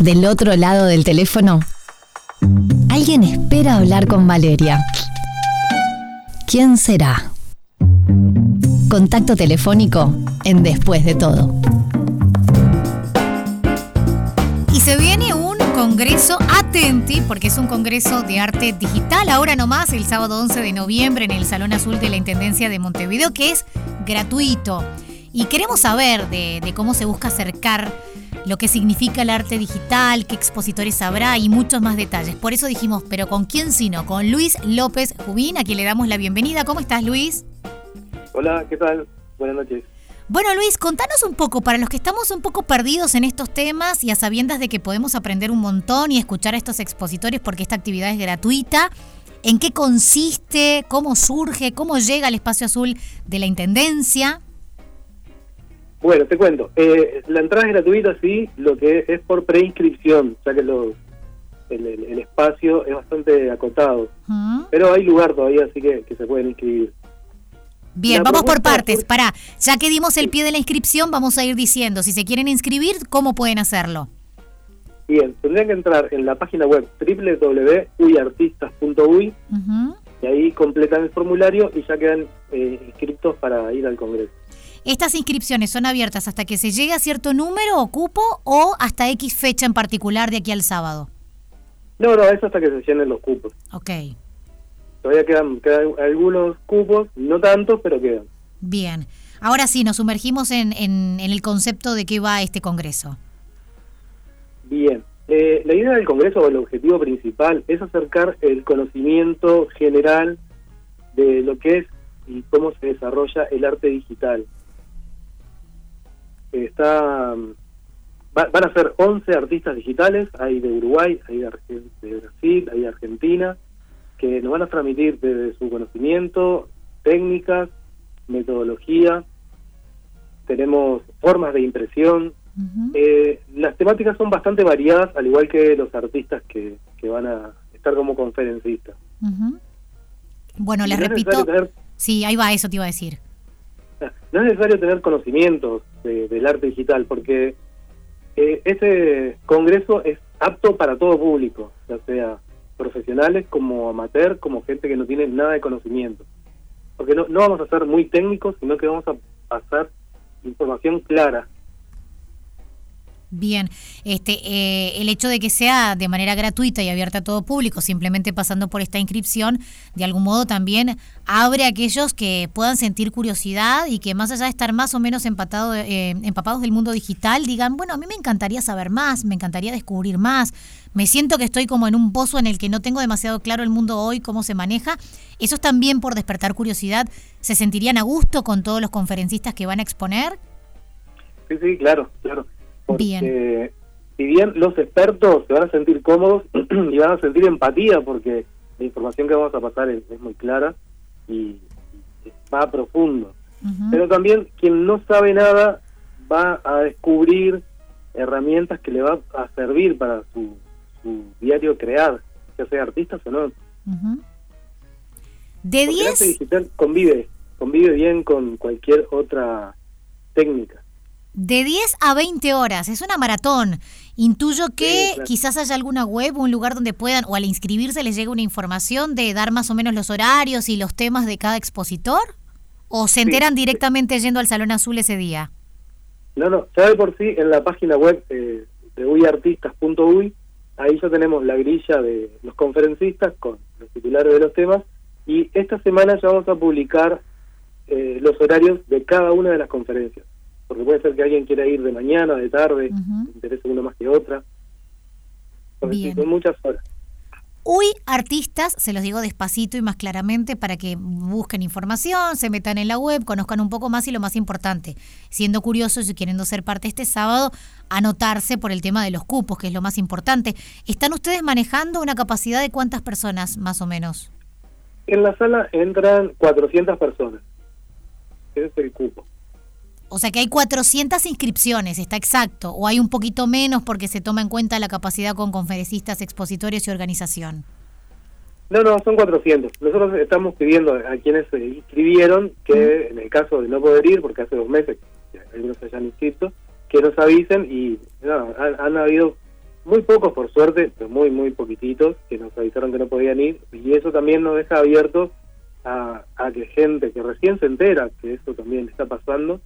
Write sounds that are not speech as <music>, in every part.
Del otro lado del teléfono, alguien espera hablar con Valeria. ¿Quién será? Contacto telefónico en Después de todo. Y se viene un congreso Atenti, porque es un congreso de arte digital, ahora nomás, el sábado 11 de noviembre en el Salón Azul de la Intendencia de Montevideo, que es gratuito. Y queremos saber de, de cómo se busca acercar lo que significa el arte digital, qué expositores habrá y muchos más detalles. Por eso dijimos, pero ¿con quién sino? Con Luis López Jubín, a quien le damos la bienvenida. ¿Cómo estás, Luis? Hola, ¿qué tal? Buenas noches. Bueno, Luis, contanos un poco, para los que estamos un poco perdidos en estos temas y a sabiendas de que podemos aprender un montón y escuchar a estos expositores porque esta actividad es gratuita, ¿en qué consiste? ¿Cómo surge? ¿Cómo llega al espacio azul de la Intendencia? Bueno, te cuento. Eh, la entrada es gratuita, sí, lo que es por preinscripción, ya que los, el, el- el espacio es bastante acotado. Pero hay lugar todavía, así que, que se pueden inscribir. Bien, La vamos por partes. Pará, ya que dimos el pie de la inscripción, vamos a ir diciendo, si se quieren inscribir, ¿cómo pueden hacerlo? Bien, tendrían que entrar en la página web www.uyartistas.uy Ujú. y ahí completan el formulario y ya quedan eh, inscritos para ir al congreso. ¿Estas inscripciones son abiertas hasta que se llegue a cierto número o cupo o hasta X fecha en particular de aquí al sábado? No, no, eso hasta que se llenen los cupos. Ok, Todavía quedan, quedan algunos cupos, no tantos, pero quedan. bien. Ahora sí, nos sumergimos en, en- en el concepto de qué va este congreso. Bien, eh, la idea del Congreso o el objetivo principal es acercar el conocimiento general de lo que es y cómo se desarrolla el arte digital. Está, va- van a ser 11 artistas digitales, hay de Uruguay, hay de, Brasil, hay de Argentina, que nos van a transmitir desde su conocimiento, técnicas, metodología, tenemos formas de impresión, eh, las temáticas son bastante variadas, al igual que los artistas que, que van a estar como conferencistas. Ujú. Bueno, les repito. tener- Sí, ahí va, eso te iba a decir. No es necesario tener conocimientos de- del arte digital, porque eh, ese congreso es apto para todo público, ya sea profesionales como amateur, como gente que no tiene nada de conocimiento. Porque no, no vamos a ser muy técnicos, sino que vamos a pasar información clara Bien, este, eh, el hecho de que sea de manera gratuita y abierta a todo público, simplemente pasando por esta inscripción, de algún modo también abre a aquellos que puedan sentir curiosidad y que más allá de estar más o menos eh, empapados del mundo digital, digan, bueno, a mí me encantaría saber más, me encantaría descubrir más, me siento que estoy como en un pozo en el que no tengo demasiado claro el mundo hoy, cómo se maneja. Eso es también por despertar curiosidad. ¿Se sentirían a gusto con todos los conferencistas que van a exponer? Sí, sí, claro, claro. Porque Bien. si bien los expertos se van a sentir cómodos <clears throat> y van a sentir empatía porque la información que vamos a pasar es, es muy clara y, y va a profundo. Pero también quien no sabe nada va a descubrir herramientas que le va a servir para su, su diario crear, ya sea artistas o no. De Porque el arte 10, digital convive, convive bien con cualquier otra técnica. De 10 a 20 horas, es una maratón. Intuyo que Sí, claro. quizás haya alguna web o un lugar donde puedan, o al inscribirse les llegue una información de dar más o menos los horarios y los temas de cada expositor. ¿O se enteran directamente yendo al Salón Azul ese día? No, no, ya de por sí en la página web eh, de uyartistas.uy, ahí ya tenemos la grilla de los conferencistas con los titulares de los temas y esta semana ya vamos a publicar eh, los horarios de cada una de las conferencias. Porque puede ser que alguien quiera ir de mañana, de tarde, le interese una más que otra. Porque son muchas horas. Uy, artistas, se los digo despacito y más claramente para que busquen información, se metan en la web, conozcan un poco más y lo más importante, siendo curiosos y queriendo ser parte este sábado, anotarse por el tema de los cupos, que es lo más importante. ¿Están ustedes manejando una capacidad de cuántas personas más o menos? En la sala entran 400 personas. Ese es el cupo. O sea que hay 400 inscripciones, está exacto, o hay un poquito menos porque se toma en cuenta la capacidad con conferencistas, expositores y organización. No, no, son 400. Nosotros estamos pidiendo a quienes se inscribieron que, en el caso de no poder ir, porque hace dos meses que algunos se hayan inscrito, que nos avisen y no, han, han habido muy pocos por suerte, pero muy, muy poquititos, que nos avisaron que no podían ir, y eso también nos deja abiertos a, a que gente que recién se entera que eso también está pasando,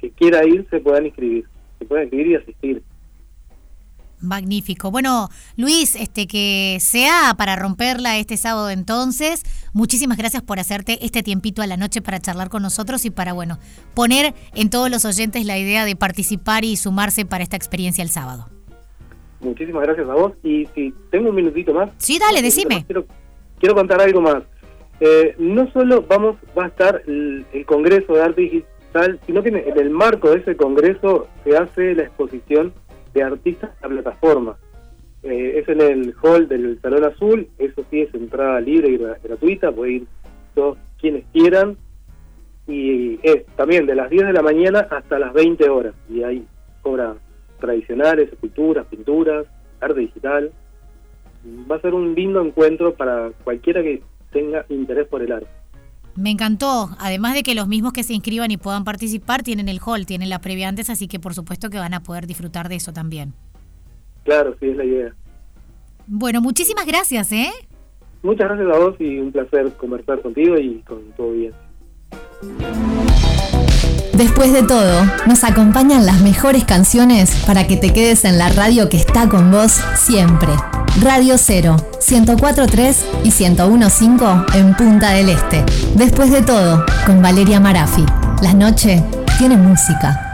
que quiera ir, se puedan inscribir, se puedan inscribir y asistir. Magnífico. Bueno, Luis, este que sea para romperla este sábado entonces. Muchísimas gracias por hacerte este tiempito a la noche para charlar con nosotros y para bueno, poner en todos los oyentes la idea de participar y sumarse para esta experiencia el sábado. Muchísimas gracias a vos y si tengo un minutito más. Sí, dale, decime. quiero, quiero contar algo más. Eh, no solo vamos va a estar el, el Congreso de Arte Digital, sino que en el marco de ese congreso se hace la exposición de artistas a plataforma. Eh, es en el hall del Salón Azul, eso sí es entrada libre y gratuita, puede ir todos quienes quieran. Y es también de las 10 de la mañana hasta las 20 horas. Y hay obras tradicionales, esculturas, pinturas, arte digital. Va a ser un lindo encuentro para cualquiera que tenga interés por el arte. Me encantó, además de que los mismos que se inscriban y puedan participar tienen el hall, tienen la previa antes, así que por supuesto que van a poder disfrutar de eso también. Claro, sí, es la idea. Bueno, muchísimas gracias, ¿eh? Muchas gracias a vos y un placer conversar contigo y con todo bien. Después de todo, nos acompañan las mejores canciones para que te quedes en la radio que está con vos siempre. Radio 0, 104.3 y 101.5 en Punta del Este. Después de todo, con Valeria Marafi. La noche tiene música.